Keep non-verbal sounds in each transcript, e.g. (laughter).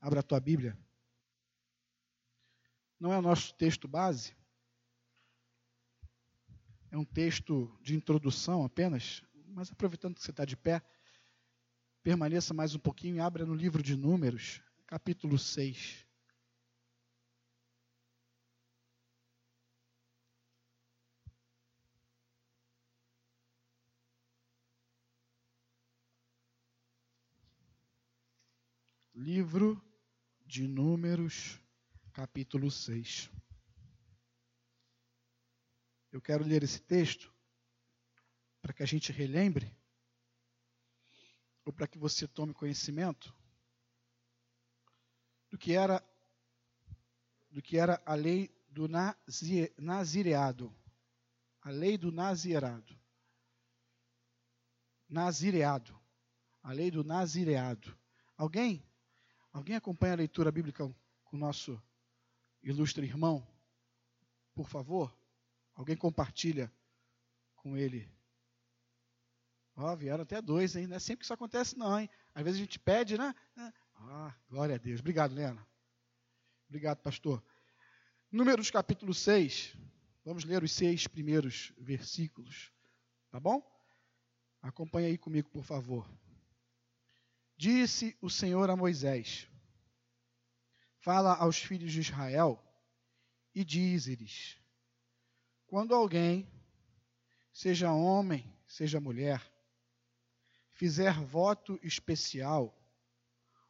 Abra a tua Bíblia. Não é o nosso texto base. É um texto de introdução apenas. Mas aproveitando que você está de pé, permaneça mais um pouquinho e abra no livro de Números, capítulo 6. Livro de Números, capítulo 6. Eu quero ler esse texto para que a gente relembre, ou para que você tome conhecimento do que era do que era a lei do nazireado. A lei do nazireado. Nazireado. A lei do nazireado. Alguém Alguém acompanha a leitura bíblica com o nosso ilustre irmão? Por favor? Alguém compartilha com ele? Ó, oh, vieram até dois, hein? Não é sempre que isso acontece, não, hein? Às vezes a gente pede, né? Ah, glória a Deus. Obrigado, Lena. Obrigado, pastor. Números capítulo 6. Vamos ler os seis primeiros versículos. Tá bom? Acompanhe aí comigo, por favor. Disse o Senhor a Moisés: Fala aos filhos de Israel e diz-lhes: Quando alguém, seja homem, seja mulher, fizer voto especial,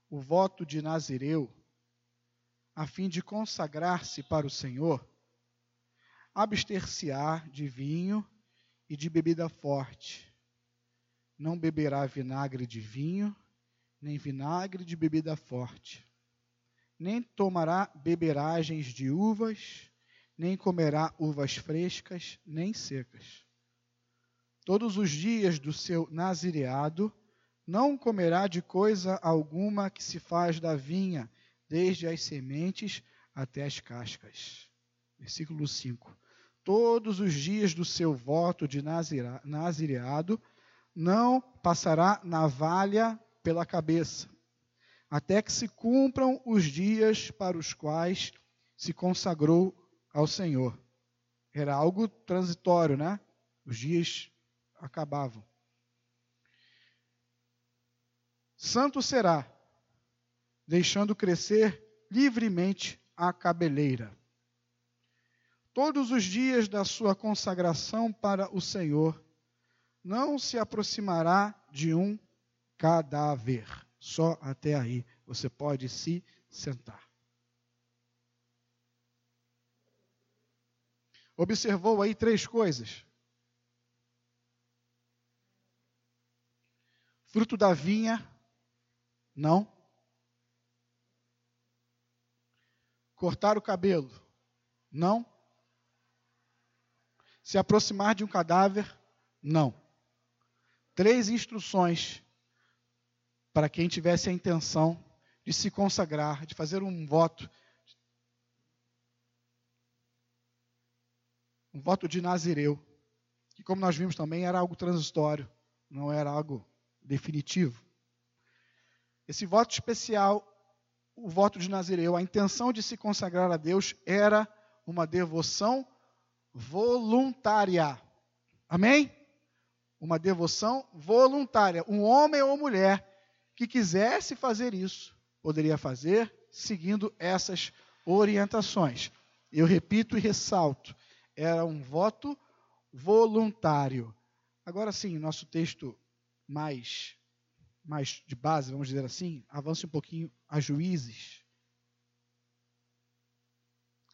o voto de Nazireu, a fim de consagrar-se para o Senhor, abster-se-á de vinho e de bebida forte, não beberá vinagre de vinho, nem vinagre de bebida forte, nem tomará beberagens de uvas, nem comerá uvas frescas, nem secas. Todos os dias do seu nazireado, não comerá de coisa alguma que se faz da vinha, desde as sementes até as cascas. Versículo 5. Todos os dias do seu voto de nazireado, não passará navalha pela cabeça, até que se cumpram os dias para os quais se consagrou ao Senhor. Era algo transitório, né? Os dias acabavam. Santo será, deixando crescer livremente a cabeleira. Todos os dias da sua consagração para o Senhor, não se aproximará de um cadáver. Só até aí você pode se sentar. Observou aí três coisas. Fruto da vinha, não. Cortar o cabelo, não. Se aproximar de um cadáver, não. Três instruções para quem tivesse a intenção de se consagrar, de fazer um voto, um voto de Nazireu, que, como nós vimos também, era algo transitório, não era algo definitivo. Esse voto especial, o voto de Nazireu, a intenção de se consagrar a Deus era uma devoção voluntária. Amém? Uma devoção voluntária. Um homem ou mulher que quisesse fazer isso, poderia fazer seguindo essas orientações. Eu repito e ressalto: era um voto voluntário. Agora sim, nosso texto mais, mais de base, vamos dizer assim, avance um pouquinho a Juízes.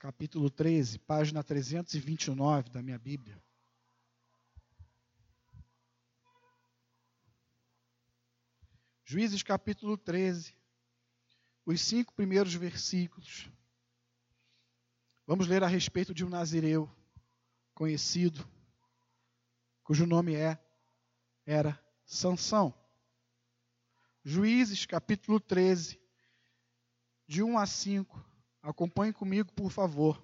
Capítulo 13, página 329 da minha Bíblia. Juízes capítulo 13, os cinco primeiros versículos. Vamos ler a respeito de um nazireu conhecido, cujo nome é era Sansão. Juízes capítulo 13, de 1 a 5. Acompanhe comigo, por favor.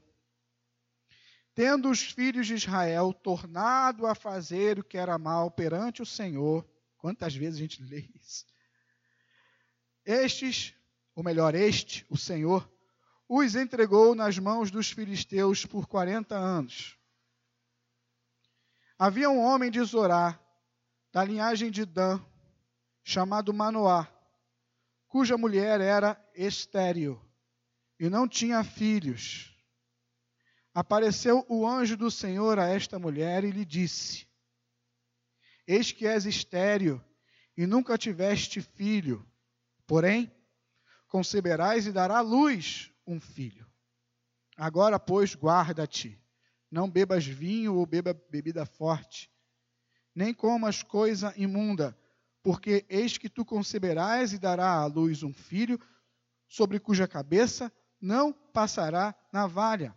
Tendo os filhos de Israel tornado a fazer o que era mal perante o Senhor, quantas vezes a gente lê isso? Estes ou melhor, este, o Senhor, os entregou nas mãos dos filisteus por quarenta anos. Havia um homem de Zorá, da linhagem de Dan, chamado Manoá, cuja mulher era estéril e não tinha filhos. Apareceu o anjo do Senhor a esta mulher e lhe disse: Eis que és estéril e nunca tiveste filho, porém conceberás e dará luz um filho. Agora, pois, guarda-te, não bebas vinho ou beba bebida forte, nem comas coisa imunda, porque eis que tu conceberás e dará à luz um filho, sobre cuja cabeça não passará navalha.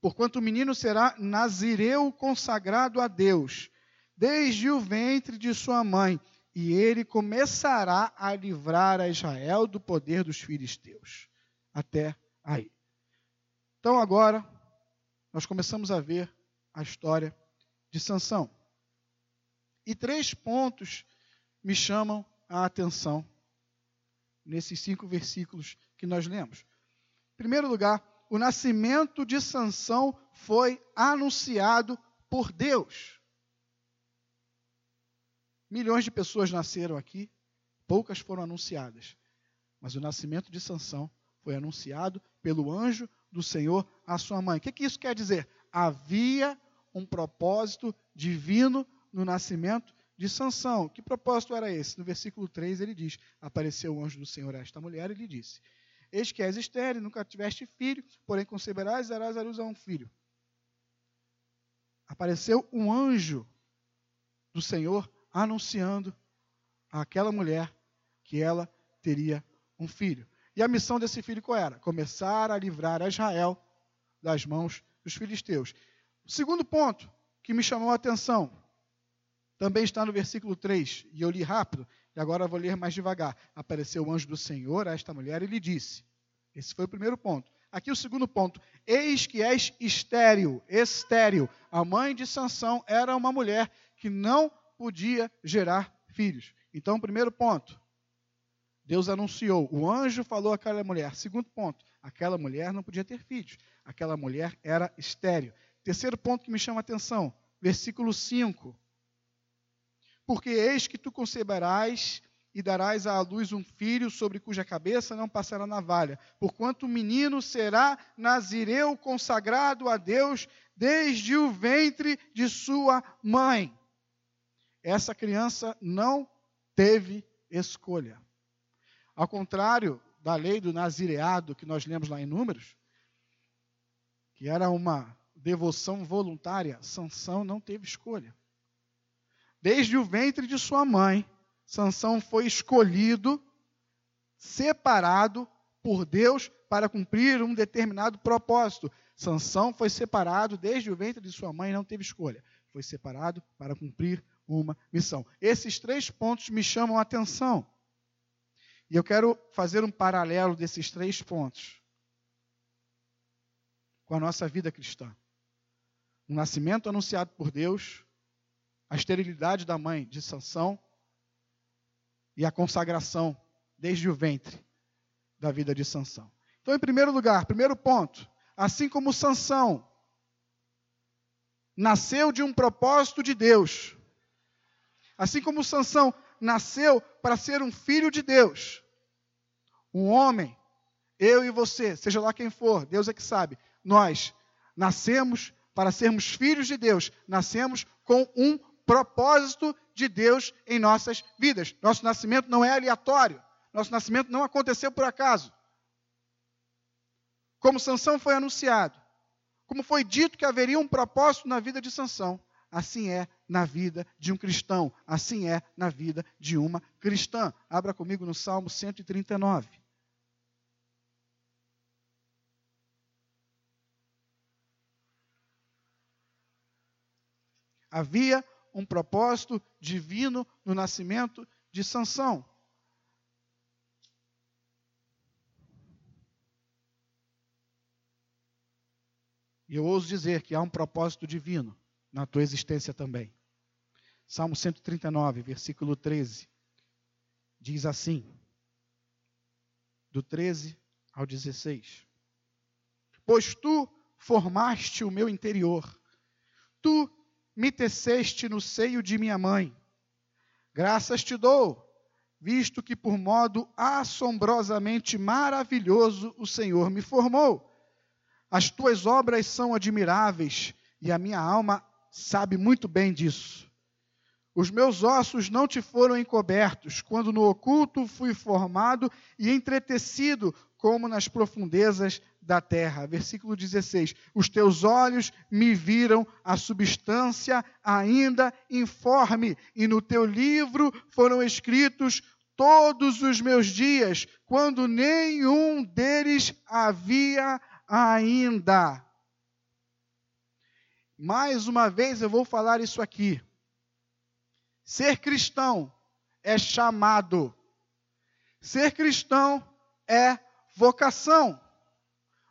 Porquanto o menino será nazireu consagrado a Deus, desde o ventre de sua mãe, e ele começará a livrar a Israel do poder dos filisteus. Até aí. Então agora nós começamos a ver a história de Sansão. E três pontos me chamam a atenção nesses cinco versículos que nós lemos. Em primeiro lugar, o nascimento de Sansão foi anunciado por Deus. Milhões de pessoas nasceram aqui, poucas foram anunciadas. Mas o nascimento de Sansão foi anunciado pelo anjo do Senhor à sua mãe. O que, que isso quer dizer? Havia um propósito divino no nascimento de Sansão. Que propósito era esse? No versículo 3 ele diz: Apareceu o anjo do Senhor a esta mulher e lhe disse: Eis que és estéreo, nunca tiveste filho, porém conceberás e darás a luz a um filho. Apareceu um anjo do Senhor anunciando àquela mulher que ela teria um filho. E a missão desse filho qual era? Começar a livrar a Israel das mãos dos filisteus. O segundo ponto que me chamou a atenção também está no versículo 3, e eu li rápido, e agora vou ler mais devagar. Apareceu o anjo do Senhor a esta mulher e lhe disse: Esse foi o primeiro ponto. Aqui o segundo ponto: Eis que és estéril, estéril. A mãe de Sansão era uma mulher que não podia gerar filhos. Então, primeiro ponto, Deus anunciou, o anjo falou àquela mulher. Segundo ponto, aquela mulher não podia ter filhos. Aquela mulher era estéreo. Terceiro ponto que me chama a atenção, versículo 5. Porque eis que tu conceberás e darás à luz um filho sobre cuja cabeça não passará navalha, porquanto o menino será nazireu consagrado a Deus desde o ventre de sua mãe. Essa criança não teve escolha. Ao contrário da lei do nazireado que nós lemos lá em Números, que era uma devoção voluntária, Sansão não teve escolha. Desde o ventre de sua mãe, Sansão foi escolhido, separado por Deus para cumprir um determinado propósito. Sansão foi separado desde o ventre de sua mãe, não teve escolha. Foi separado para cumprir uma missão. Esses três pontos me chamam a atenção. E eu quero fazer um paralelo desses três pontos com a nossa vida cristã. O nascimento anunciado por Deus, a esterilidade da mãe de Sansão e a consagração desde o ventre da vida de Sansão. Então, em primeiro lugar, primeiro ponto, assim como Sansão nasceu de um propósito de Deus, assim como Sansão nasceu para ser um filho de Deus. Um homem, eu e você, seja lá quem for, Deus é que sabe. Nós nascemos para sermos filhos de Deus, nascemos com um propósito de Deus em nossas vidas. Nosso nascimento não é aleatório. Nosso nascimento não aconteceu por acaso. Como Sansão foi anunciado, como foi dito que haveria um propósito na vida de Sansão, Assim é na vida de um cristão, assim é na vida de uma cristã. Abra comigo no Salmo 139. Havia um propósito divino no nascimento de Sansão. E eu ouso dizer que há um propósito divino na tua existência também. Salmo 139, versículo 13, diz assim: do 13 ao 16. Pois tu formaste o meu interior, tu me teceste no seio de minha mãe. Graças te dou, visto que por modo assombrosamente maravilhoso o Senhor me formou. As tuas obras são admiráveis e a minha alma sabe muito bem disso. Os meus ossos não te foram encobertos, quando no oculto fui formado e entretecido como nas profundezas da terra. Versículo 16: Os teus olhos me viram a substância ainda informe, e no teu livro foram escritos todos os meus dias, quando nenhum deles havia ainda. Mais uma vez eu vou falar isso aqui. Ser cristão é chamado. Ser cristão é vocação.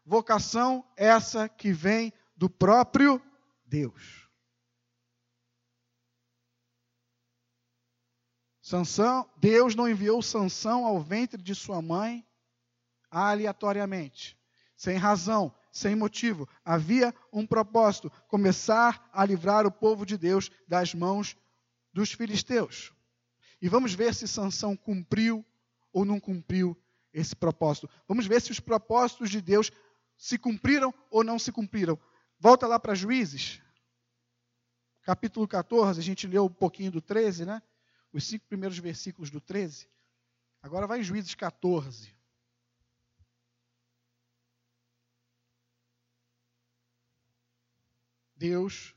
Vocação essa que vem do próprio Deus. Sansão, Deus não enviou Sansão ao ventre de sua mãe aleatoriamente sem razão, sem motivo. Havia um propósito: começar a livrar o povo de Deus das mãos dos filisteus. E vamos ver se Sansão cumpriu ou não cumpriu esse propósito. Vamos ver se os propósitos de Deus se cumpriram ou não se cumpriram. Volta lá para Juízes, capítulo 14, a gente leu um pouquinho do 13, né? Os cinco primeiros versículos do 13. Agora vai em Juízes 14. Deus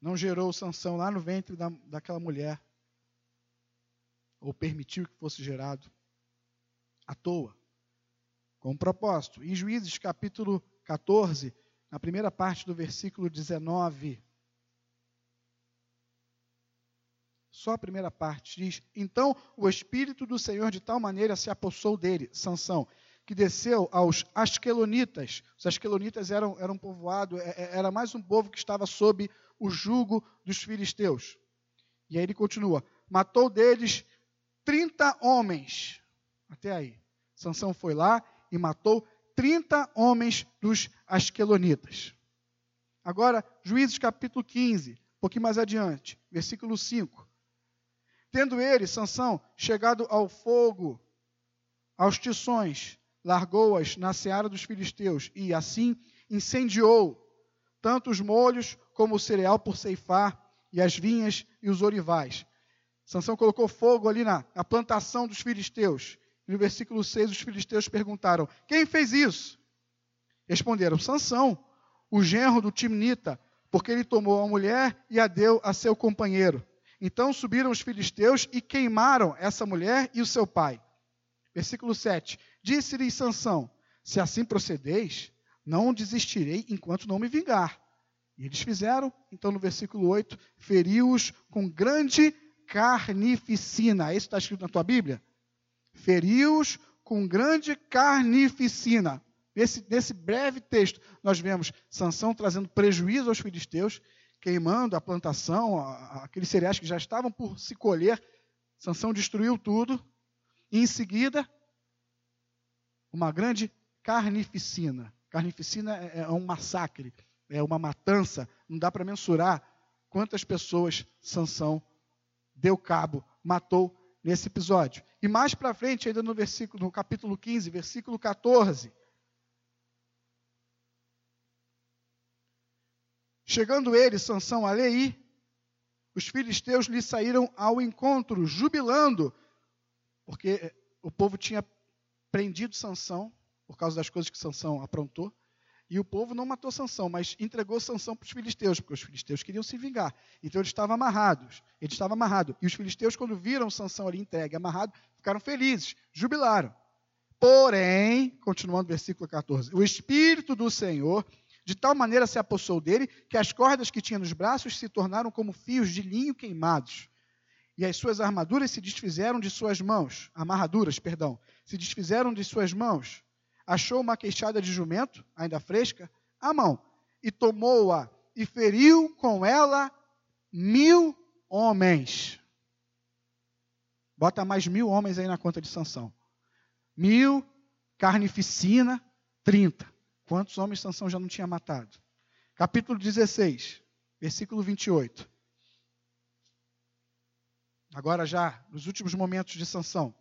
não gerou Sansão lá no ventre da, daquela mulher, ou permitiu que fosse gerado à toa, com um propósito. Em Juízes capítulo 14, na primeira parte do versículo 19, só a primeira parte diz: Então o Espírito do Senhor de tal maneira se apossou dele, Sansão, que desceu aos Asquelonitas. Os Asquelonitas eram, eram um povoado, é, é, era mais um povo que estava sob o jugo dos filisteus. E aí ele continua: matou deles 30 homens. Até aí. Sansão foi lá e matou 30 homens dos Asquelonitas. Agora, Juízes capítulo 15, um pouquinho mais adiante, versículo 5. Tendo ele, Sansão, chegado ao fogo, aos tições, largou-as na seara dos filisteus e, assim, incendiou tanto os molhos como o cereal por ceifar, e as vinhas e os orivais. Sansão colocou fogo ali na, na plantação dos filisteus. E no versículo 6, os filisteus perguntaram: Quem fez isso? Responderam: Sansão, o genro do Timnita, porque ele tomou a mulher e a deu a seu companheiro. Então subiram os filisteus e queimaram essa mulher e o seu pai. Versículo 7. Disse-lhe Sansão: Se assim procedeis, não desistirei enquanto não me vingar. E eles fizeram, então no versículo 8, feriu-os com grande carnificina. Isso está escrito na tua Bíblia? Feriu-os com grande carnificina. Nesse, nesse breve texto, nós vemos Sansão trazendo prejuízo aos filisteus, queimando a plantação, aqueles cereais que já estavam por se colher. Sansão destruiu tudo. E em seguida, uma grande carnificina. Carnificina é, é um massacre, é uma matança. Não dá para mensurar quantas pessoas Sansão deu cabo, matou nesse episódio. E mais para frente, ainda no versículo, no capítulo 15, versículo 14. Chegando ele, Sansão, a Lei, os filisteus lhe saíram ao encontro, jubilando, porque o povo tinha prendido Sansão por causa das coisas que Sansão aprontou. E o povo não matou Sansão, mas entregou Sansão para os filisteus, porque os filisteus queriam se vingar. Então eles estavam amarrados. Ele estava amarrado. E os filisteus, quando viram Sansão ali entregue, amarrado, ficaram felizes, jubilaram. Porém, continuando o versículo 14, o Espírito do Senhor de tal maneira se apossou dele que as cordas que tinha nos braços se tornaram como fios de linho queimados e as suas armaduras se desfizeram de suas mãos, amarraduras, perdão, se desfizeram de suas mãos. Achou uma queixada de jumento, ainda fresca, à mão, e tomou-a e feriu com ela mil homens. Bota mais mil homens aí na conta de Sansão. Mil, carnificina, trinta. Quantos homens Sansão já não tinha matado? Capítulo 16, versículo 28. Agora já, nos últimos momentos de Sansão.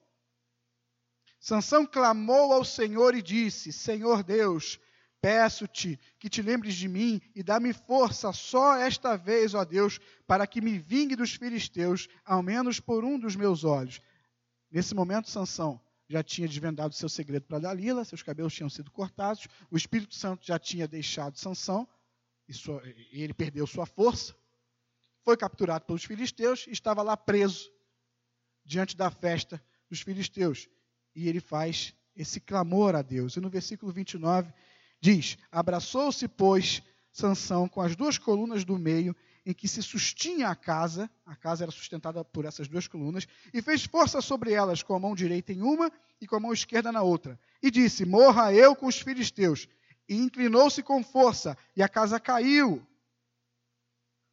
Sansão clamou ao Senhor e disse: Senhor Deus, peço-te que te lembres de mim e dá-me força só esta vez, ó Deus, para que me vingue dos filisteus, ao menos por um dos meus olhos. Nesse momento, Sansão já tinha desvendado seu segredo para Dalila, seus cabelos tinham sido cortados, o Espírito Santo já tinha deixado Sansão, e, ele perdeu sua força, foi capturado pelos filisteus e estava lá preso diante da festa dos filisteus e ele faz esse clamor a Deus. E no versículo 29 diz: Abraçou-se, pois, Sansão com as duas colunas do meio em que se sustinha a casa, a casa era sustentada por essas duas colunas, e fez força sobre elas com a mão direita em uma e com a mão esquerda na outra. E disse: Morra eu com os filisteus. E inclinou-se com força, e a casa caiu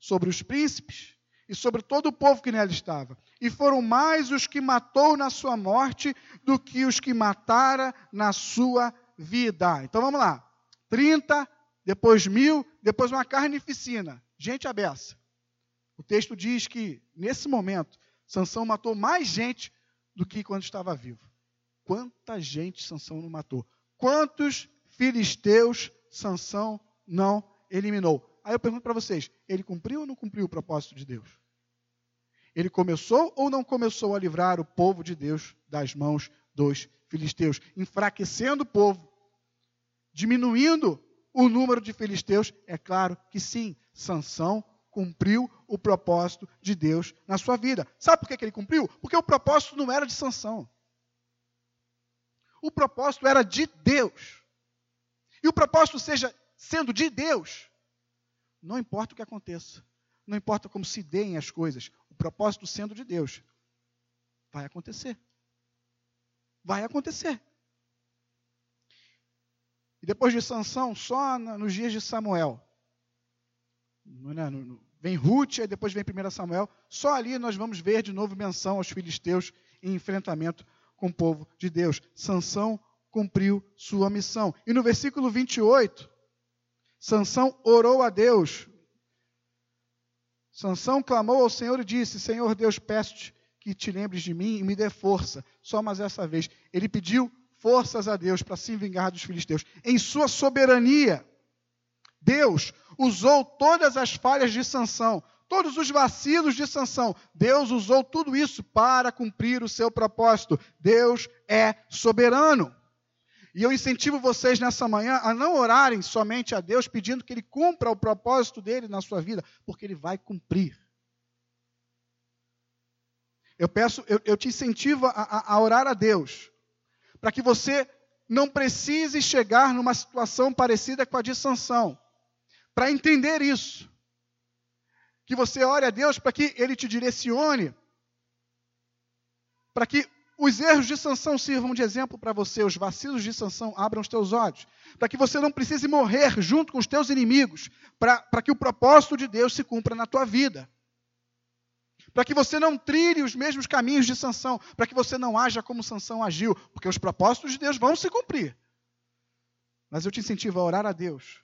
sobre os príncipes e sobre todo o povo que nela estava. E foram mais os que matou na sua morte do que os que matara na sua vida. Então vamos lá. 30, depois mil, depois uma carnificina. Gente abessa. O texto diz que, nesse momento, Sansão matou mais gente do que quando estava vivo. Quanta gente Sansão não matou? Quantos filisteus Sansão não eliminou? Aí eu pergunto para vocês: ele cumpriu ou não cumpriu o propósito de Deus? Ele começou ou não começou a livrar o povo de Deus das mãos dos filisteus, enfraquecendo o povo, diminuindo o número de filisteus? É claro que sim, Sansão cumpriu o propósito de Deus na sua vida. Sabe por que ele cumpriu? Porque o propósito não era de Sansão. O propósito era de Deus. E o propósito seja sendo de Deus, não importa o que aconteça, não importa como se deem as coisas, o propósito sendo de Deus, vai acontecer. Vai acontecer. E depois de Sansão, só nos dias de Samuel, é, vem Ruth, e depois vem 1 Samuel, só ali nós vamos ver de novo menção aos filisteus em enfrentamento com o povo de Deus. Sansão cumpriu sua missão. E no versículo 28, Sansão orou a Deus. Sansão clamou ao Senhor e disse: Senhor Deus, peço-te que te lembres de mim e me dê força. Só mais essa vez. Ele pediu forças a Deus para se vingar dos filisteus. Em sua soberania, Deus usou todas as falhas de Sansão, todos os vacilos de Sansão. Deus usou tudo isso para cumprir o seu propósito. Deus é soberano. E eu incentivo vocês nessa manhã a não orarem somente a Deus pedindo que Ele cumpra o propósito dele na sua vida, porque Ele vai cumprir. Eu peço, eu, eu te incentivo a, a, a orar a Deus, para que você não precise chegar numa situação parecida com a de Sansão, para entender isso. Que você ore a Deus para que Ele te direcione, para que os erros de Sansão sirvam de exemplo para você, os vacilos de Sansão abram os teus olhos, para que você não precise morrer junto com os teus inimigos, para que o propósito de Deus se cumpra na tua vida. Para que você não trilhe os mesmos caminhos de Sansão, para que você não haja como Sansão agiu, porque os propósitos de Deus vão se cumprir. Mas eu te incentivo a orar a Deus,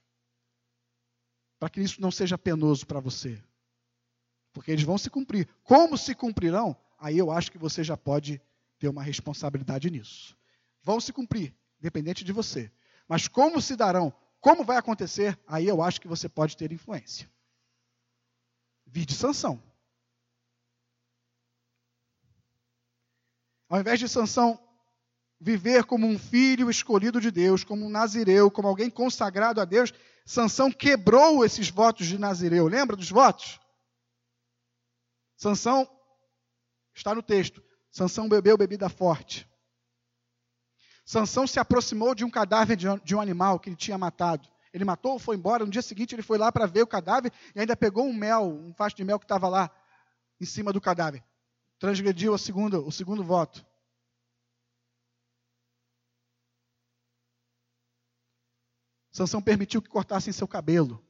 para que isso não seja penoso para você. Porque eles vão se cumprir. Como se cumprirão? Aí eu acho que você já pode ter uma responsabilidade nisso. Vão se cumprir, independente de você. Mas como se darão, como vai acontecer, aí eu acho que você pode ter influência. Vide sanção. Ao invés de Sansão viver como um filho escolhido de Deus, como um nazireu, como alguém consagrado a Deus, Sansão quebrou esses votos de nazireu. Lembra dos votos? Sansão está no texto. Sansão bebeu bebida forte. Sansão se aproximou de um cadáver de um animal que ele tinha matado. Ele matou, foi embora. No dia seguinte ele foi lá para ver o cadáver e ainda pegou um mel, um facho de mel que estava lá em cima do cadáver. Transgrediu o segundo, o segundo voto. Sansão permitiu que cortassem seu cabelo.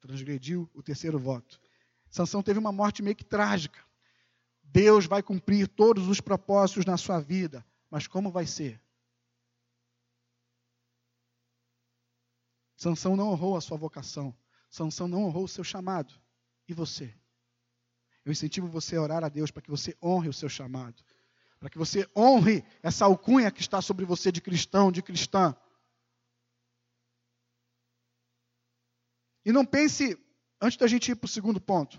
Transgrediu o terceiro voto. Sansão teve uma morte meio que trágica Deus vai cumprir todos os propósitos na sua vida, mas como vai ser? Sansão não honrou a sua vocação. Sansão não honrou o seu chamado. E você? Eu incentivo você a orar a Deus para que você honre o seu chamado. Para que você honre essa alcunha que está sobre você de cristão, de cristã. E não pense, antes da gente ir para o segundo ponto,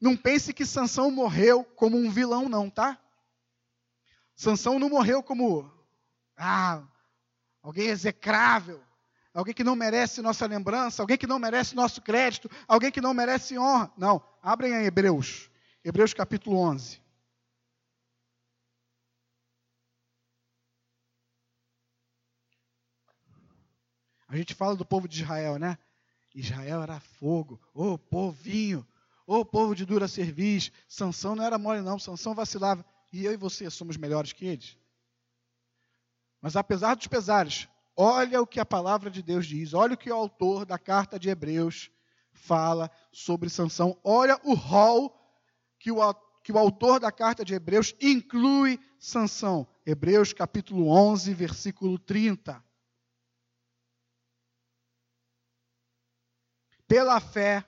não pense que Sansão morreu como um vilão, não, tá? Sansão não morreu como ah, alguém execrável, alguém que não merece nossa lembrança, alguém que não merece nosso crédito, alguém que não merece honra. Não, abrem aí Hebreus, Hebreus capítulo 11. A gente fala do povo de Israel, né? Israel era fogo, ô oh, povinho, ô oh, povo de dura serviço. Sansão não era mole, não, Sansão vacilava. E eu e você somos melhores que eles. Mas apesar dos pesares, olha o que a palavra de Deus diz, olha o que o autor da carta de Hebreus fala sobre Sansão, olha o rol que o, que o autor da carta de Hebreus inclui Sansão. Hebreus capítulo 11, versículo 30. pela fé.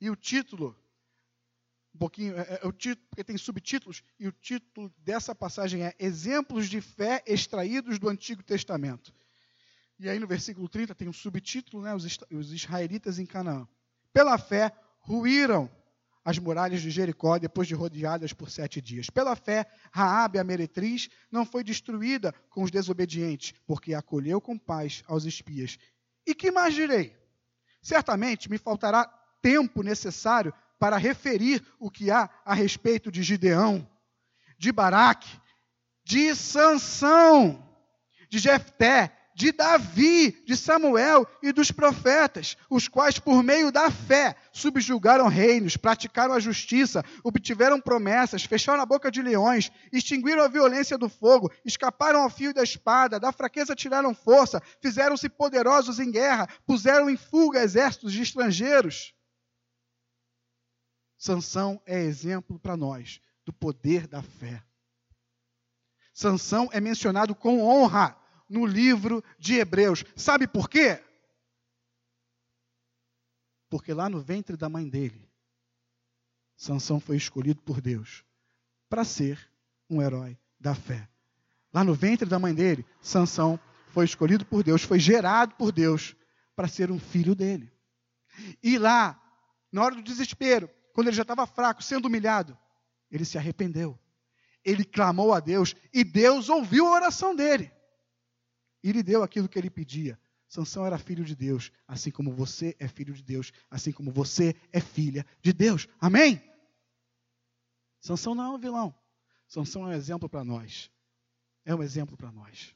E o título, um pouquinho, é, é, o título, porque tem subtítulos, e o título dessa passagem é Exemplos de fé extraídos do Antigo Testamento. E aí no versículo 30 tem um subtítulo, né, os, os israelitas em Canaã. Pela fé, ruíram as muralhas de Jericó depois de rodeadas por sete dias. Pela fé, Raabe, a meretriz, não foi destruída com os desobedientes, porque acolheu com paz aos espias. E que mais direi? Certamente me faltará tempo necessário para referir o que há a respeito de Gideão, de Baraque, de Sansão, de Jefté, de Davi, de Samuel e dos profetas, os quais, por meio da fé, subjugaram reinos, praticaram a justiça, obtiveram promessas, fecharam a boca de leões, extinguiram a violência do fogo, escaparam ao fio da espada, da fraqueza tiraram força, fizeram-se poderosos em guerra, puseram em fuga exércitos de estrangeiros. Sansão é exemplo para nós do poder da fé. Sansão é mencionado com honra no livro de Hebreus. Sabe por quê? Porque lá no ventre da mãe dele, Sansão foi escolhido por Deus para ser um herói da fé. Lá no ventre da mãe dele, Sansão foi escolhido por Deus, foi gerado por Deus para ser um filho dele. E lá, na hora do desespero, quando ele já estava fraco, sendo humilhado, ele se arrependeu. Ele clamou a Deus e Deus ouviu a oração dele e lhe deu aquilo que ele pedia. Sansão era filho de Deus, assim como você é filho de Deus, assim como você é filha de Deus. Amém? Sansão não é um vilão. Sansão é um exemplo para nós. É um exemplo para nós.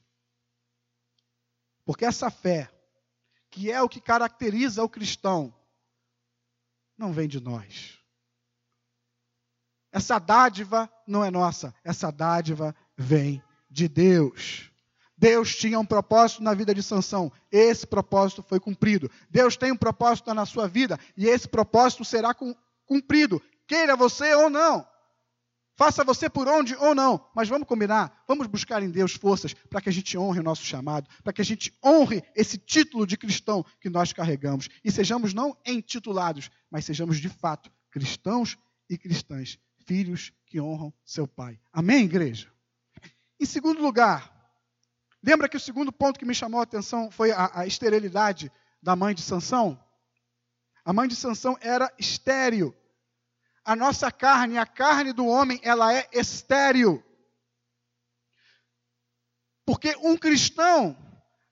Porque essa fé, que é o que caracteriza o cristão, não vem de nós. Essa dádiva não é nossa, essa dádiva vem de Deus. Deus tinha um propósito na vida de Sansão. Esse propósito foi cumprido. Deus tem um propósito na sua vida e esse propósito será cumprido, queira você ou não. Faça você por onde ou não, mas vamos combinar, vamos buscar em Deus forças para que a gente honre o nosso chamado, para que a gente honre esse título de cristão que nós carregamos e sejamos não intitulados, mas sejamos de fato cristãos e cristãs, filhos que honram seu pai. Amém, igreja? Em segundo lugar, Lembra que o segundo ponto que me chamou a atenção foi a, a esterilidade da mãe de Sansão? A mãe de Sansão era estéril. A nossa carne, a carne do homem, ela é estéril. Porque um cristão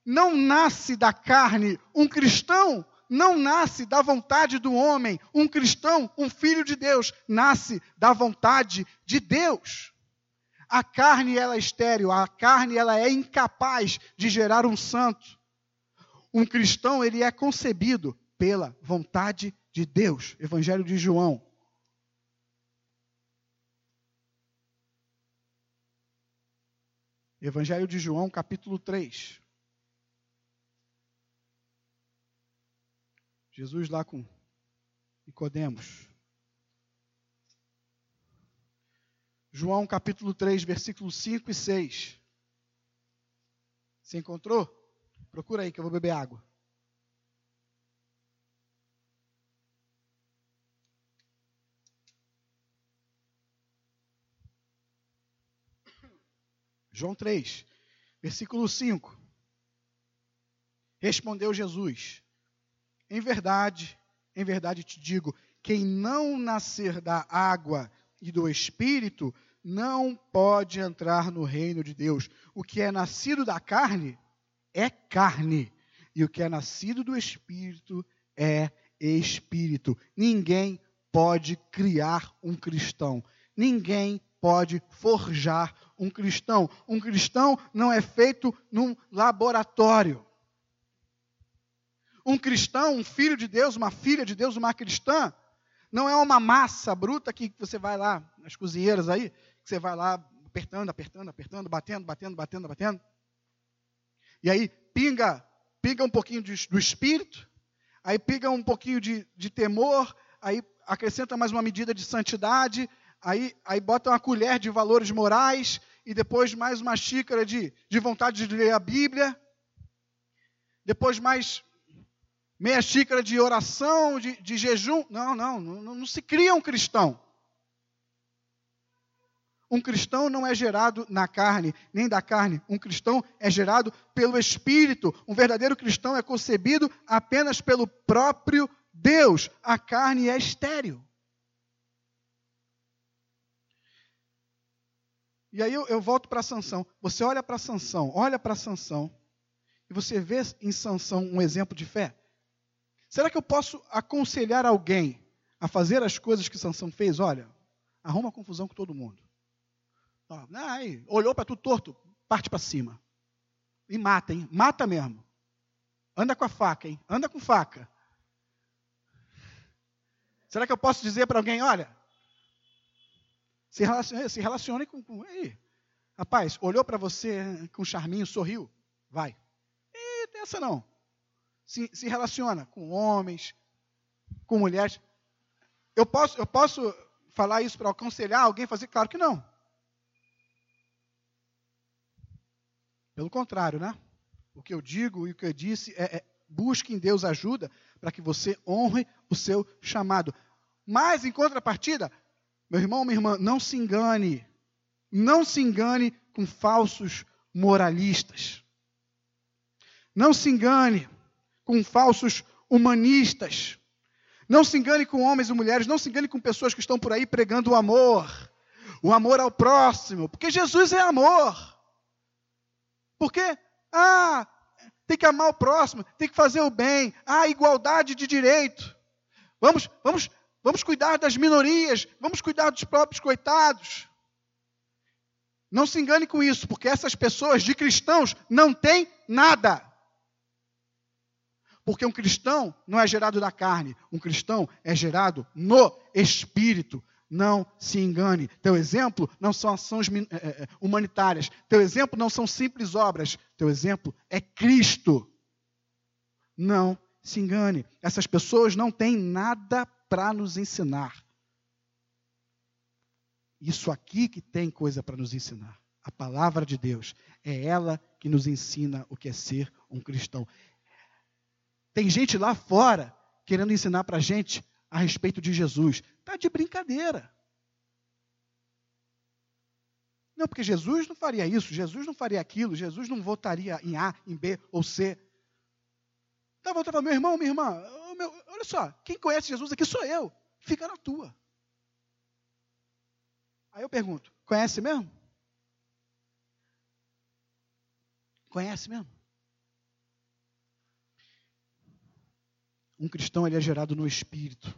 não nasce da carne, um cristão não nasce da vontade do homem, um cristão, um filho de Deus, nasce da vontade de Deus. A carne ela é estéril, a carne ela é incapaz de gerar um santo. Um cristão ele é concebido pela vontade de Deus. Evangelho de João. Evangelho de João, capítulo 3. Jesus lá com Nicodemos. João capítulo 3, versículos 5 e 6. Você encontrou? Procura aí que eu vou beber água. João 3, versículo 5. Respondeu Jesus: Em verdade, em verdade te digo, quem não nascer da água e do espírito não pode entrar no reino de Deus. O que é nascido da carne é carne, e o que é nascido do espírito é espírito. Ninguém pode criar um cristão. Ninguém pode forjar um cristão. Um cristão não é feito num laboratório. Um cristão, um filho de Deus, uma filha de Deus, uma cristã, não é uma massa bruta que você vai lá, nas cozinheiras aí, que você vai lá apertando, apertando, apertando, batendo, batendo, batendo, batendo. E aí pinga, pinga um pouquinho de, do espírito, aí pinga um pouquinho de, de temor, aí acrescenta mais uma medida de santidade, aí, aí bota uma colher de valores morais e depois mais uma xícara de, de vontade de ler a Bíblia, depois mais meia xícara de oração, de, de jejum. Não, não, não, não se cria um cristão. Um cristão não é gerado na carne, nem da carne. Um cristão é gerado pelo Espírito. Um verdadeiro cristão é concebido apenas pelo próprio Deus. A carne é estéril. E aí eu, eu volto para Sansão. Você olha para Sansão, olha para Sansão, e você vê em Sansão um exemplo de fé. Será que eu posso aconselhar alguém a fazer as coisas que Sansão fez? Olha, arruma confusão com todo mundo. aí, olhou para tu torto, parte para cima. E mata, hein? Mata mesmo. Anda com a faca, hein? Anda com faca. Será que eu posso dizer para alguém, olha, se relacione, se relacione com. com aí. Rapaz, olhou para você com charminho, sorriu. Vai. E essa não. Se, se relaciona com homens, com mulheres. Eu posso, eu posso falar isso para aconselhar alguém a fazer? Claro que não. Pelo contrário, né? O que eu digo e o que eu disse é, é busque em Deus ajuda para que você honre o seu chamado. Mas, em contrapartida, meu irmão, minha irmã, não se engane. Não se engane com falsos moralistas. Não se engane com falsos humanistas. Não se engane com homens e mulheres, não se engane com pessoas que estão por aí pregando o amor, o amor ao próximo, porque Jesus é amor. Porque, ah, tem que amar o próximo, tem que fazer o bem, ah, igualdade de direito. Vamos, vamos Vamos cuidar das minorias, vamos cuidar dos próprios coitados. Não se engane com isso, porque essas pessoas de cristãos não têm nada. Porque um cristão não é gerado da carne, um cristão é gerado no espírito. Não se engane. Teu exemplo não são ações eh, eh, humanitárias. Teu exemplo não são simples obras. Teu exemplo é Cristo. Não se engane. Essas pessoas não têm nada para nos ensinar. Isso aqui que tem coisa para nos ensinar. A palavra de Deus. É ela que nos ensina o que é ser um cristão. Tem gente lá fora querendo ensinar para a gente a respeito de Jesus. Está de brincadeira. Não, porque Jesus não faria isso, Jesus não faria aquilo, Jesus não votaria em A, em B ou C. Estava voltando meu irmão, minha irmã, meu, olha só, quem conhece Jesus aqui sou eu. Fica na tua. Aí eu pergunto, conhece mesmo? Conhece mesmo? Um cristão ele é gerado no Espírito.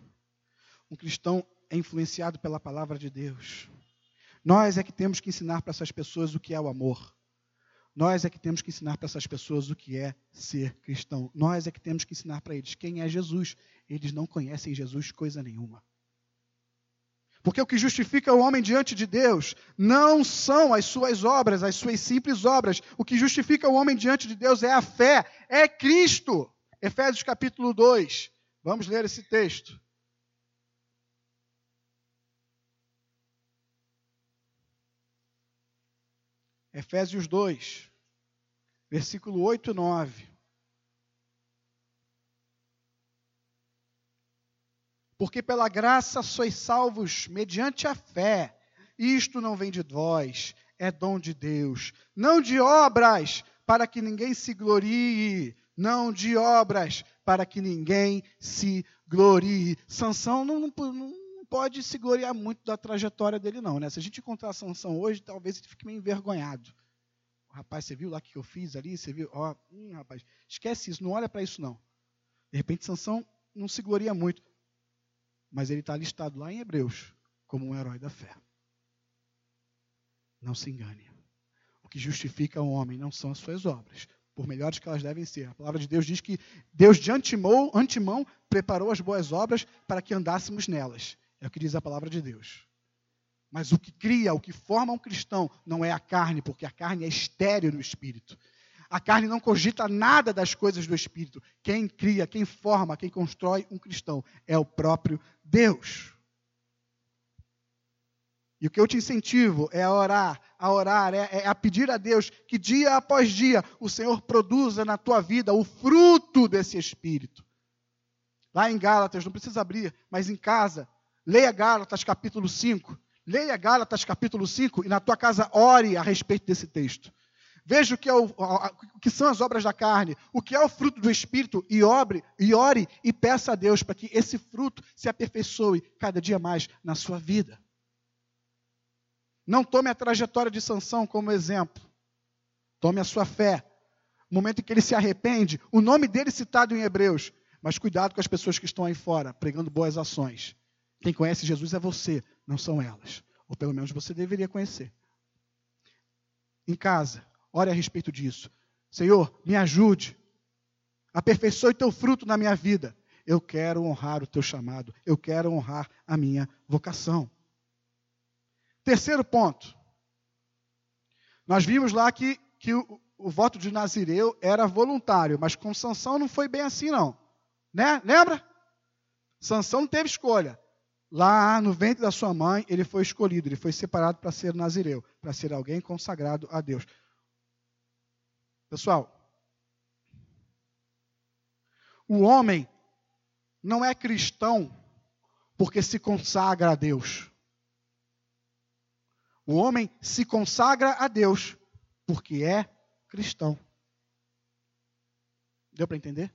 Um cristão é influenciado pela palavra de Deus. Nós é que temos que ensinar para essas pessoas o que é o amor. Nós é que temos que ensinar para essas pessoas o que é ser cristão. Nós é que temos que ensinar para eles quem é Jesus. Eles não conhecem Jesus coisa nenhuma. Porque o que justifica o homem diante de Deus não são as suas obras, as suas simples obras. O que justifica o homem diante de Deus é a fé, é Cristo. Efésios capítulo 2. Vamos ler esse texto. Efésios 2, versículo 8 e 9. Porque pela graça sois salvos mediante a fé. Isto não vem de vós, é dom de Deus. Não de obras, para que ninguém se glorie. Não de obras, para que ninguém se glorie. Sansão não, não, não pode se gloriar muito da trajetória dele, não. Né? Se a gente encontrar Sansão hoje, talvez ele fique meio envergonhado. Rapaz, você viu lá o que eu fiz ali? Você viu? Ó, hum, rapaz, esquece isso, não olha para isso, não. De repente, Sansão não se gloria muito mas ele está listado lá em Hebreus como um herói da fé. Não se engane. O que justifica o homem não são as suas obras, por melhores que elas devem ser. A palavra de Deus diz que Deus de antemão, antemão preparou as boas obras para que andássemos nelas. É o que diz a palavra de Deus. Mas o que cria, o que forma um cristão, não é a carne, porque a carne é estéreo no espírito. A carne não cogita nada das coisas do Espírito. Quem cria, quem forma, quem constrói um cristão é o próprio Deus. E o que eu te incentivo é a orar, a orar, é, é, a pedir a Deus que dia após dia o Senhor produza na tua vida o fruto desse Espírito. Lá em Gálatas, não precisa abrir, mas em casa, leia Gálatas capítulo 5. Leia Gálatas capítulo 5 e na tua casa ore a respeito desse texto. Veja o que, é o, o que são as obras da carne, o que é o fruto do Espírito, e, obre, e ore e peça a Deus para que esse fruto se aperfeiçoe cada dia mais na sua vida. Não tome a trajetória de Sansão como exemplo. Tome a sua fé. No momento em que ele se arrepende, o nome dele citado em Hebreus. Mas cuidado com as pessoas que estão aí fora, pregando boas ações. Quem conhece Jesus é você, não são elas. Ou pelo menos você deveria conhecer. Em casa, Ore a respeito disso. Senhor, me ajude. Aperfeiçoe teu fruto na minha vida. Eu quero honrar o teu chamado. Eu quero honrar a minha vocação. Terceiro ponto. Nós vimos lá que, que o, o voto de Nazireu era voluntário, mas com Sansão não foi bem assim, não. Né? Lembra? Sansão não teve escolha. Lá no ventre da sua mãe, ele foi escolhido, ele foi separado para ser Nazireu, para ser alguém consagrado a Deus. Pessoal, o homem não é cristão porque se consagra a Deus. O homem se consagra a Deus porque é cristão. Deu para entender?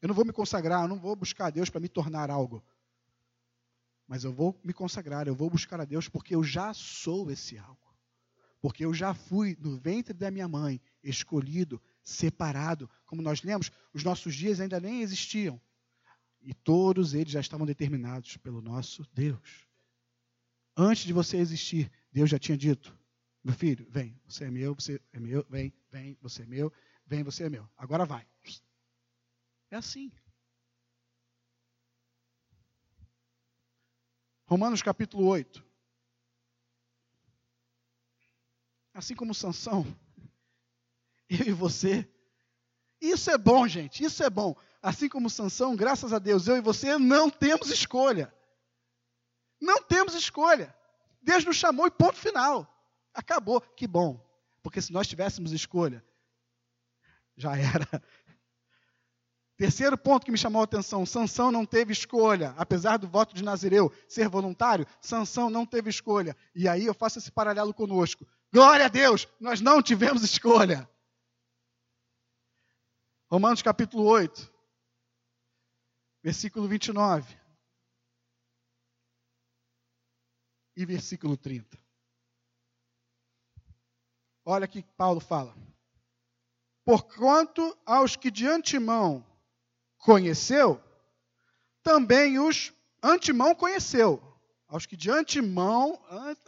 Eu não vou me consagrar, eu não vou buscar a Deus para me tornar algo. Mas eu vou me consagrar, eu vou buscar a Deus porque eu já sou esse algo porque eu já fui no ventre da minha mãe, escolhido, separado. Como nós lemos, os nossos dias ainda nem existiam. E todos eles já estavam determinados pelo nosso Deus. Antes de você existir, Deus já tinha dito: meu filho, vem, você é meu, você é meu, vem, vem, você é meu, vem, você é meu. Agora vai. É assim. Romanos capítulo 8. assim como Sansão, (laughs) eu e você. Isso é bom, gente, isso é bom. Assim como Sansão, graças a Deus, eu e você não temos escolha. Não temos escolha. Deus nos chamou e ponto final. Acabou. Que bom. Porque se nós tivéssemos escolha, já era. Terceiro ponto que me chamou a atenção: Sansão não teve escolha. Apesar do voto de Nazireu ser voluntário, Sansão não teve escolha. E aí eu faço esse paralelo conosco. Glória a Deus, nós não tivemos escolha. Romanos capítulo 8, versículo 29 e versículo 30. Olha aqui que Paulo fala. Porquanto aos que de antemão conheceu, também os antemão conheceu. Aos que de antemão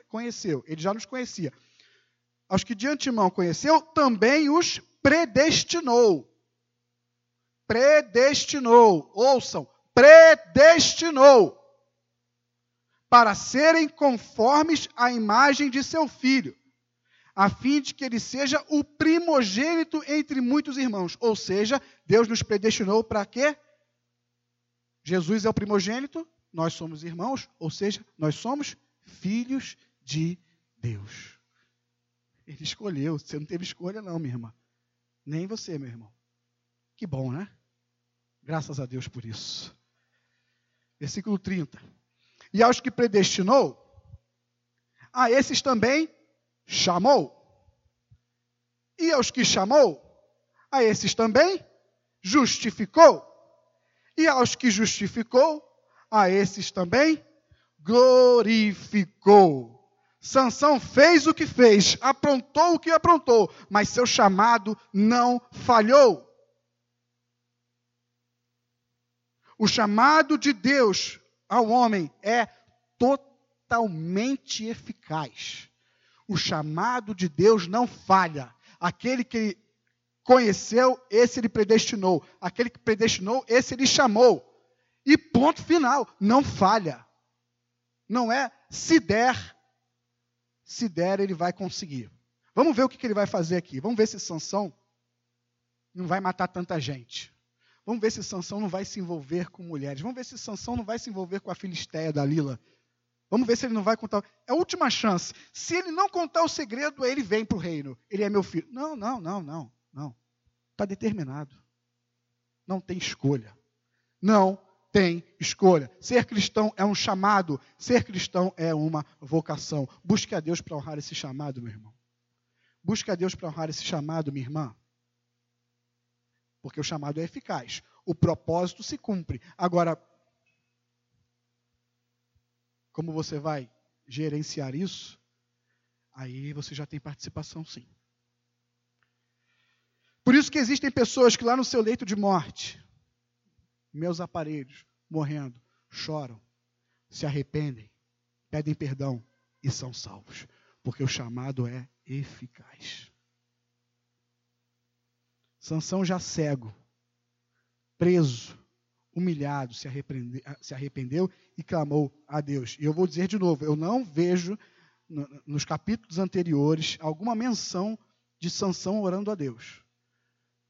conheceu, ele já nos conhecia aos que de antemão conheceu, também os predestinou. Predestinou. Ouçam, predestinou. Para serem conformes à imagem de seu filho, a fim de que ele seja o primogênito entre muitos irmãos. Ou seja, Deus nos predestinou para quê? Jesus é o primogênito, nós somos irmãos, ou seja, nós somos filhos de Deus. Ele escolheu. Você não teve escolha, não, minha irmã. Nem você, meu irmão. Que bom, né? Graças a Deus por isso. Versículo 30. E aos que predestinou, a esses também chamou. E aos que chamou, a esses também justificou. E aos que justificou, a esses também glorificou. Sansão fez o que fez, aprontou o que aprontou, mas seu chamado não falhou. O chamado de Deus ao homem é totalmente eficaz. O chamado de Deus não falha. Aquele que conheceu, esse ele predestinou. Aquele que predestinou, esse ele chamou. E ponto final, não falha. Não é se der, se der ele vai conseguir. Vamos ver o que, ele vai fazer aqui. Vamos ver se Sansão não vai matar tanta gente. Vamos ver se Sansão não vai se envolver com mulheres. Vamos ver se Sansão não vai se envolver com a filisteia da Lila. Vamos ver se ele não vai contar. É a última chance. Se ele não contar o segredo, ele vem para o reino. Ele é meu filho. Não, não, não, não, não. Está determinado. Não tem escolha. Não tem escolha. Ser cristão é um chamado. Ser cristão é uma vocação. Busque a Deus para honrar esse chamado, meu irmão. Busque a Deus para honrar esse chamado, minha irmã porque o chamado é eficaz. O propósito se cumpre. Agora, como você vai gerenciar isso? Aí você já tem participação, sim. Por isso que existem pessoas que lá no seu leito de morte, meus aparelhos, morrendo, choram, se arrependem, pedem perdão e são salvos, porque o chamado é eficaz. Sansão já cego, preso, humilhado, se arrependeu, se arrependeu e clamou a Deus. E eu vou dizer de novo, eu não vejo nos capítulos anteriores alguma menção de Sansão orando a Deus.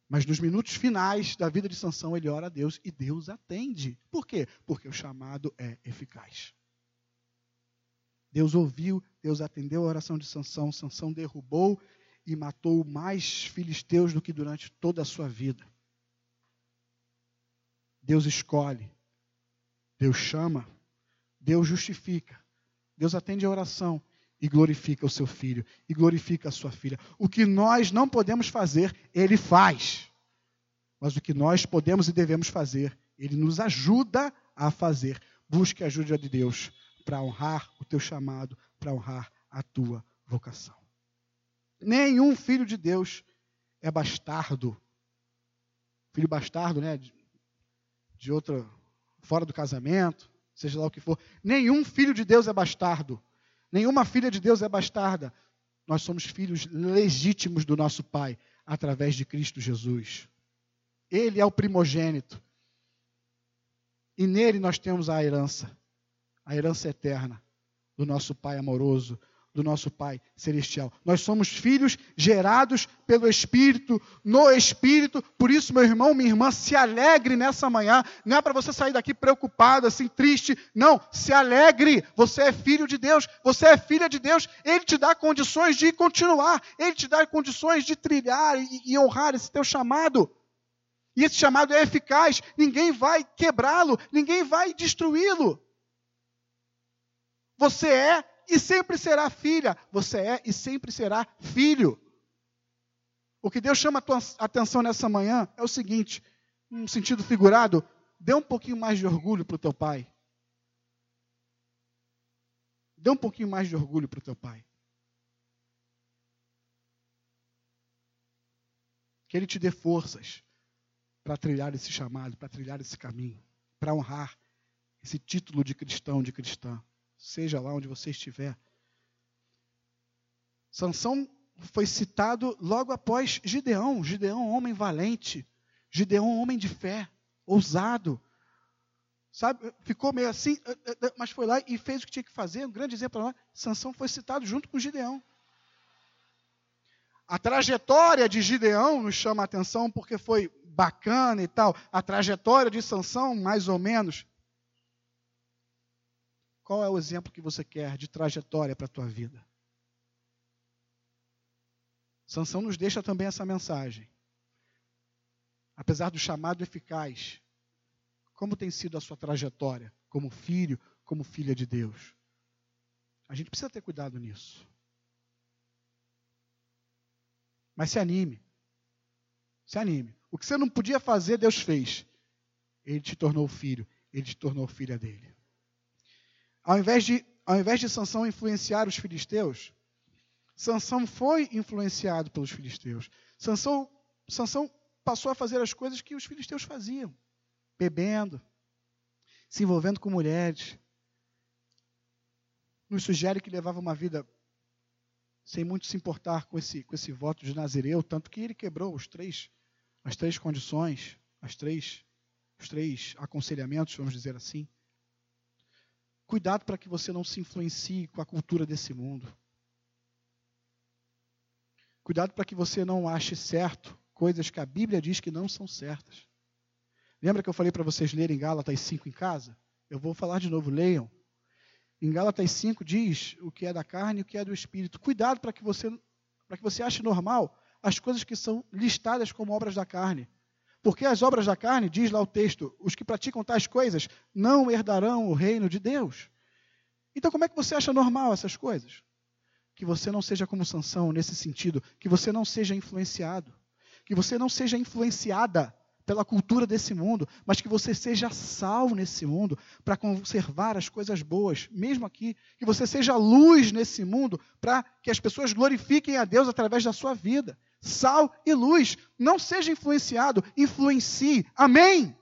Mas nos minutos finais da vida de Sansão, ele ora a Deus e Deus atende. Por quê? Porque o chamado é eficaz. Deus ouviu, Deus atendeu a oração de Sansão, Sansão derrubou e matou mais filisteus do que durante toda a sua vida. Deus escolhe, Deus chama, Deus justifica, Deus atende a oração e glorifica o seu filho e glorifica a sua filha. O que nós não podemos fazer, ele faz. Mas o que nós podemos e devemos fazer, ele nos ajuda a fazer. Busque a ajuda de Deus para honrar o teu chamado, para honrar a tua vocação. Nenhum filho de Deus é bastardo. Filho bastardo, né? De, de outra, fora do casamento, seja lá o que for. Nenhum filho de Deus é bastardo. Nenhuma filha de Deus é bastarda. Nós somos filhos legítimos do nosso Pai, através de Cristo Jesus. Ele é o primogênito. E nele nós temos a herança, a herança eterna do nosso Pai amoroso, do nosso Pai Celestial. Nós somos filhos gerados pelo Espírito, no Espírito. Por isso, meu irmão, minha irmã, se alegre nessa manhã. Não é para você sair daqui preocupado, assim, triste. Não, se alegre. Você é filho de Deus, você é filha de Deus. Ele te dá condições de continuar, ele te dá condições de trilhar e, e honrar esse teu chamado. E esse chamado é eficaz, ninguém vai quebrá-lo, ninguém vai destruí-lo. Você é e sempre será filha. Você é e sempre será filho. O que Deus chama a tua atenção nessa manhã é o seguinte: num sentido figurado, dê um pouquinho mais de orgulho para o teu pai. Dê um pouquinho mais de orgulho para o teu pai. Que ele te dê forças para trilhar esse chamado, para trilhar esse caminho, para honrar esse título de cristão, de cristã seja lá onde você estiver. Sansão foi citado logo após Gideão. Gideão, homem valente. Gideão, homem de fé, ousado. Sabe, ficou meio assim, eh, eh, eh, mas foi lá e fez o que tinha que fazer. Um grande exemplo lá, Sansão foi citado junto com Gideão. A trajetória de Gideão nos chama a atenção porque foi bacana e tal. A trajetória de Sansão, mais ou menos. Qual é o exemplo que você quer de trajetória para a tua vida? Sansão nos deixa também essa mensagem. Apesar do chamado eficaz, como tem sido a sua trajetória como filho, como filha de Deus? A gente precisa ter cuidado nisso. Mas se anime. Se anime. O que você não podia fazer, Deus fez. Ele te tornou filho. Ele te tornou filha dele. Ao invés de, ao invés de Sansão influenciar os filisteus, Sansão foi influenciado pelos filisteus. Sansão, Sansão passou a fazer as coisas que os filisteus faziam, bebendo, se envolvendo com mulheres. Nos sugere que levava uma vida sem muito se importar com esse, com esse voto de Nazireu, tanto que ele quebrou os três, as três condições, as três, os três aconselhamentos, vamos dizer assim. Cuidado para que você não se influencie com a cultura desse mundo. Cuidado para que você não ache certo coisas que a Bíblia diz que não são certas. Lembra que eu falei para vocês lerem Gálatas 5 em casa? Eu vou falar de novo, leiam. Em Gálatas 5 diz o que é da carne e o que é do espírito. Cuidado para que você para que você ache normal as coisas que são listadas como obras da carne. Porque as obras da carne, diz lá o texto, os que praticam tais coisas não herdarão o reino de Deus. Então, como é que você acha normal essas coisas? Que você não seja como Sansão nesse sentido, que você não seja influenciado, que você não seja influenciada pela cultura desse mundo, mas que você seja sal nesse mundo para conservar as coisas boas, mesmo aqui, que você seja luz nesse mundo para que as pessoas glorifiquem a Deus através da sua vida. Sal e luz, não seja influenciado, influencie. Amém.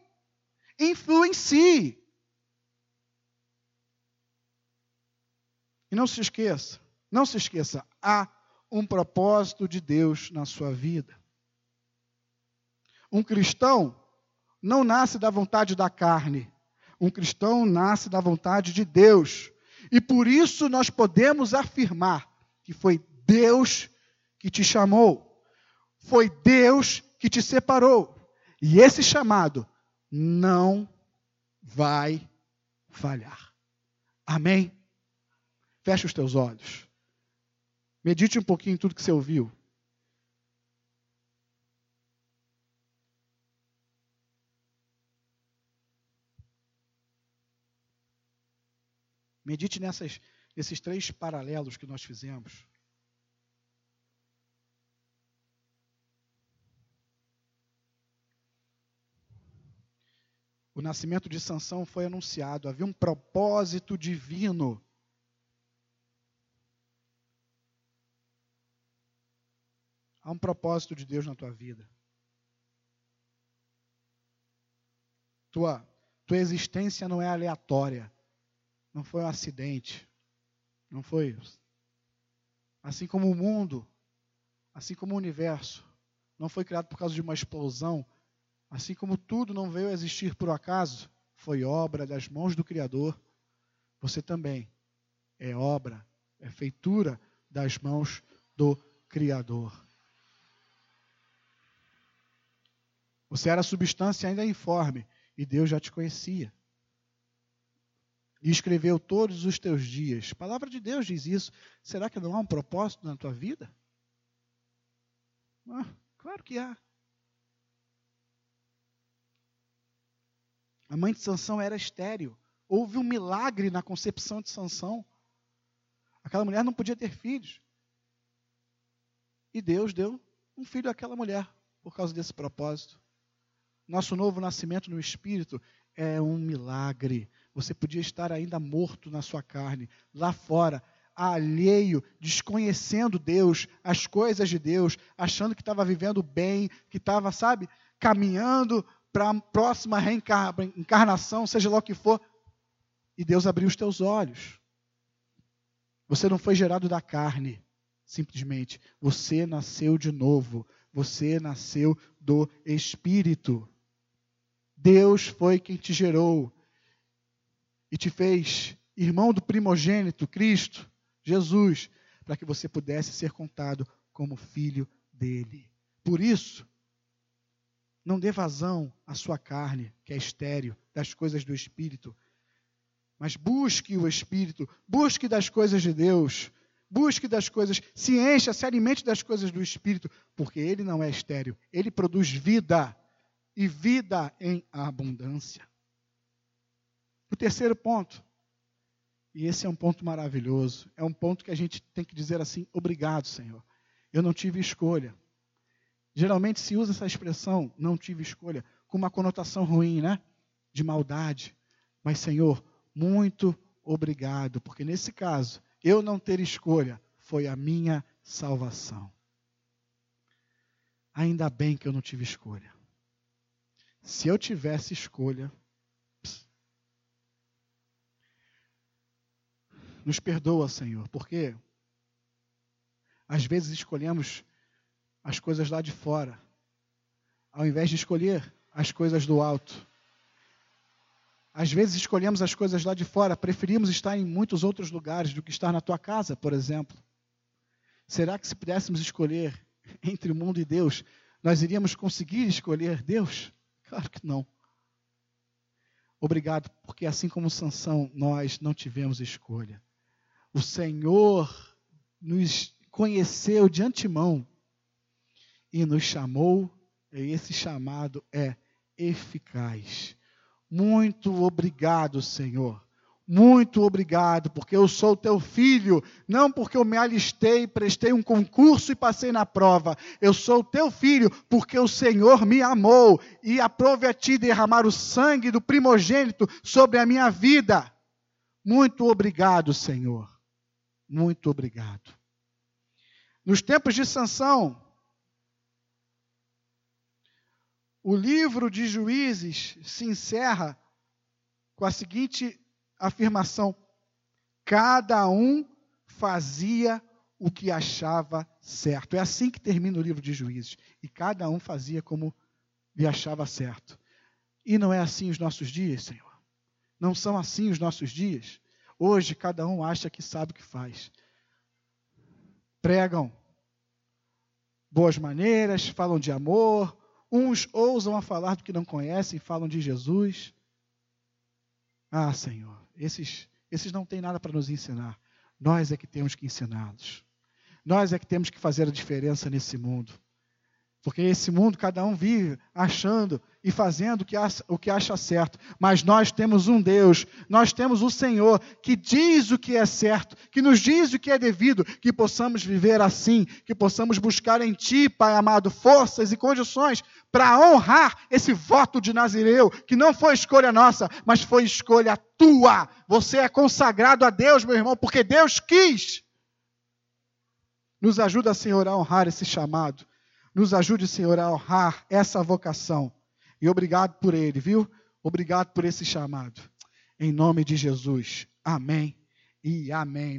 Influencie. E não se esqueça, não se esqueça, há um propósito de Deus na sua vida. Um cristão não nasce da vontade da carne. Um cristão nasce da vontade de Deus. E por isso nós podemos afirmar que foi Deus que te chamou. Foi Deus que te separou. E esse chamado não vai falhar. Amém? Feche os teus olhos. Medite um pouquinho em tudo que você ouviu. Medite nessas, nesses três paralelos que nós fizemos. Nascimento de Sansão foi anunciado, havia um propósito divino. Há um propósito de Deus na tua vida. Tua, tua existência não é aleatória. Não foi um acidente. Não foi. Assim como o mundo, assim como o universo, não foi criado por causa de uma explosão, assim como tudo não veio a existir por acaso, foi obra das mãos do Criador, você também é obra, é feitura das mãos do Criador. Você era substância ainda informe e Deus já te conhecia e escreveu todos os teus dias. A palavra de Deus diz isso. Será que não há um propósito na tua vida? Ah, claro que há. A mãe de Sansão era estéril. Houve um milagre na concepção de Sansão. Aquela mulher não podia ter filhos. E Deus deu um filho àquela mulher por causa desse propósito. Nosso novo nascimento no Espírito é um milagre. Você podia estar ainda morto na sua carne, lá fora, alheio, desconhecendo Deus, as coisas de Deus, achando que estava vivendo bem, que estava, sabe, caminhando para a próxima reencarnação, seja lá o que for. E Deus abriu os teus olhos. Você não foi gerado da carne, simplesmente. Você nasceu de novo. Você nasceu do Espírito. Deus foi quem te gerou e te fez irmão do primogênito, Cristo, Jesus, para que você pudesse ser contado como filho dele. Por isso, não dê vazão à sua carne, que é estéreo, das coisas do Espírito, mas busque o Espírito, busque das coisas de Deus, busque das coisas, se encha, se alimente das coisas do Espírito, porque ele não é estéril, ele produz vida e vida em abundância. O terceiro ponto, e esse é um ponto maravilhoso, é um ponto que a gente tem que dizer assim: obrigado, Senhor. Eu não tive escolha. Geralmente se usa essa expressão, não tive escolha, com uma conotação ruim, né? De maldade. Mas, Senhor, muito obrigado, porque nesse caso, eu não ter escolha foi a minha salvação. Ainda bem que eu não tive escolha. Se eu tivesse escolha, nos perdoa, Senhor, porque às vezes escolhemos as coisas lá de fora, ao invés de escolher as coisas do alto. Às vezes escolhemos as coisas lá de fora, preferimos estar em muitos outros lugares do que estar na tua casa, por exemplo. Será que se pudéssemos escolher (laughs) entre o mundo e Deus, nós iríamos conseguir escolher Deus? Claro que não. Obrigado, porque assim como Sansão, nós não tivemos escolha. O Senhor nos conheceu de antemão e nos chamou, e esse chamado é eficaz. Muito obrigado, Senhor. Muito obrigado, porque eu sou teu filho, não porque eu me alistei, prestei um concurso e passei na prova. Eu sou teu filho, porque o Senhor me amou e aprove a ti derramar o sangue do primogênito sobre a minha vida. Muito obrigado, Senhor. Muito obrigado. Nos tempos de Sansão, o livro de Juízes se encerra com a seguinte afirmação: cada um fazia o que achava certo. É assim que termina o livro de Juízes. E cada um fazia como lhe achava certo. E não é assim os nossos dias, Senhor. Não são assim os nossos dias. Hoje cada um acha que sabe o que faz. Pregam boas maneiras, falam de amor, uns ousam a falar do que não conhecem, falam de Jesus. Ah, Senhor, esses, esses não têm nada para nos ensinar. Nós é que temos que ensiná-los. Nós é que temos que fazer a diferença nesse mundo. Porque esse mundo, cada um vive achando e fazendo o que, acha, o que acha certo. Mas nós temos um Deus, nós temos o Senhor, que diz o que é certo, que nos diz o que é devido, que possamos viver assim, que possamos buscar em Ti, Pai amado, forças e condições para honrar esse voto de Nazireu, que não foi escolha nossa, mas foi escolha tua. Você é consagrado a Deus, meu irmão, porque Deus quis. Nos ajuda, Senhor, a honrar esse chamado nos ajude, Senhor, a honrar essa vocação. E obrigado por ele, viu? Obrigado por esse chamado. Em nome de Jesus. Amém e amém.